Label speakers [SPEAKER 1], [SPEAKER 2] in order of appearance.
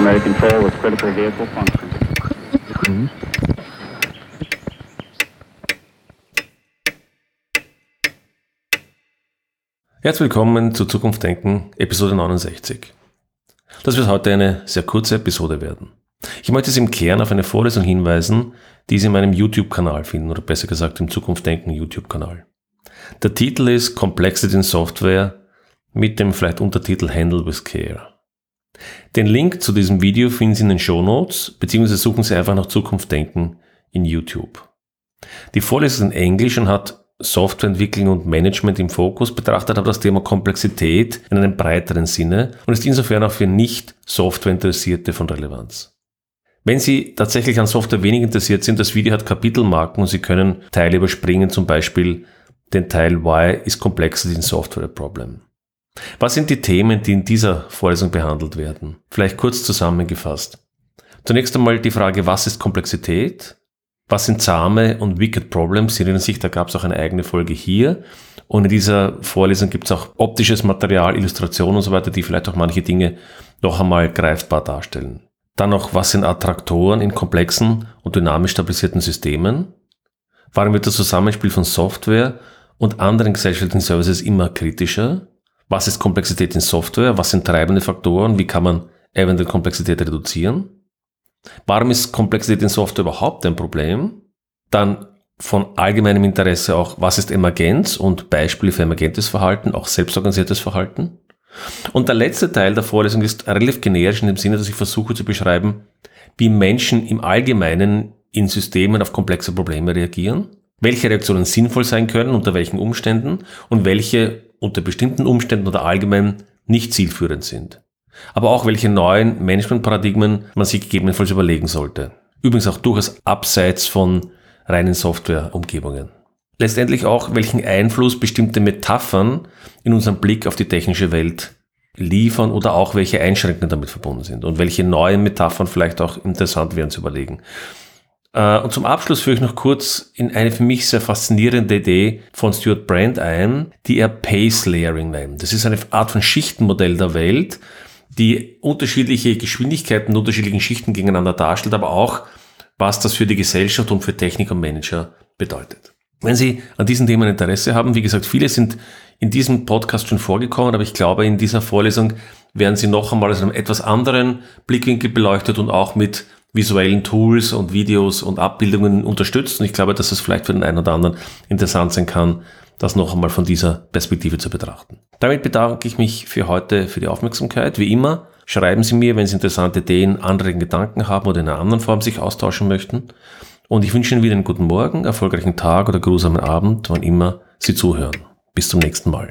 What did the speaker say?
[SPEAKER 1] 4 with critical vehicle function.
[SPEAKER 2] Herzlich willkommen zu Zukunft Denken, Episode 69. Das wird heute eine sehr kurze Episode werden. Ich möchte Sie im Kern auf eine Vorlesung hinweisen, die Sie in meinem YouTube-Kanal finden, oder besser gesagt im Zukunft Denken YouTube-Kanal. Der Titel ist Complexity in Software mit dem vielleicht Untertitel Handle with Care. Den Link zu diesem Video finden Sie in den Show Notes, beziehungsweise suchen Sie einfach nach Zukunft Denken in YouTube. Die Vorlesung ist in Englisch und hat Softwareentwicklung und Management im Fokus, betrachtet aber das Thema Komplexität in einem breiteren Sinne und ist insofern auch für nicht Softwareinteressierte von Relevanz. Wenn Sie tatsächlich an Software wenig interessiert sind, das Video hat Kapitelmarken und Sie können Teile überspringen, zum Beispiel den Teil Why is Complexity in Software a Problem? Was sind die Themen, die in dieser Vorlesung behandelt werden? Vielleicht kurz zusammengefasst. Zunächst einmal die Frage, was ist Komplexität? Was sind zahme und wicked Problems? Sie erinnern sich, da gab es auch eine eigene Folge hier. Und in dieser Vorlesung gibt es auch optisches Material, Illustrationen und so weiter, die vielleicht auch manche Dinge noch einmal greifbar darstellen. Dann noch, was sind Attraktoren in komplexen und dynamisch stabilisierten Systemen? Warum wird das Zusammenspiel von Software und anderen gesellschaftlichen Services immer kritischer? Was ist Komplexität in Software? Was sind treibende Faktoren? Wie kann man eventuell Komplexität reduzieren? Warum ist Komplexität in Software überhaupt ein Problem? Dann von allgemeinem Interesse auch, was ist Emergenz und Beispiele für emergentes Verhalten, auch selbstorganisiertes Verhalten. Und der letzte Teil der Vorlesung ist relativ generisch in dem Sinne, dass ich versuche zu beschreiben, wie Menschen im Allgemeinen in Systemen auf komplexe Probleme reagieren, welche Reaktionen sinnvoll sein können, unter welchen Umständen und welche unter bestimmten Umständen oder allgemein nicht zielführend sind. Aber auch welche neuen Managementparadigmen man sich gegebenenfalls überlegen sollte. Übrigens auch durchaus abseits von reinen Softwareumgebungen. Letztendlich auch, welchen Einfluss bestimmte Metaphern in unserem Blick auf die technische Welt liefern oder auch welche Einschränkungen damit verbunden sind und welche neuen Metaphern vielleicht auch interessant wären zu überlegen. Äh, und zum Abschluss führe ich noch kurz in eine für mich sehr faszinierende Idee von Stuart Brand ein, die er Pace Layering nennt. Das ist eine Art von Schichtenmodell der Welt, die unterschiedliche Geschwindigkeiten, unterschiedlichen Schichten gegeneinander darstellt, aber auch, was das für die Gesellschaft und für Techniker und Manager bedeutet. Wenn Sie an diesen Themen Interesse haben, wie gesagt, viele sind in diesem Podcast schon vorgekommen, aber ich glaube, in dieser Vorlesung werden Sie noch einmal aus einem etwas anderen Blickwinkel beleuchtet und auch mit visuellen Tools und Videos und Abbildungen unterstützt. Und ich glaube, dass es vielleicht für den einen oder anderen interessant sein kann, das noch einmal von dieser Perspektive zu betrachten. Damit bedanke ich mich für heute für die Aufmerksamkeit. Wie immer, schreiben Sie mir, wenn Sie interessante Ideen, anregende Gedanken haben oder in einer anderen Form sich austauschen möchten. Und ich wünsche Ihnen wieder einen guten Morgen, erfolgreichen Tag oder grusamen Abend, wann immer Sie zuhören. Bis zum nächsten Mal.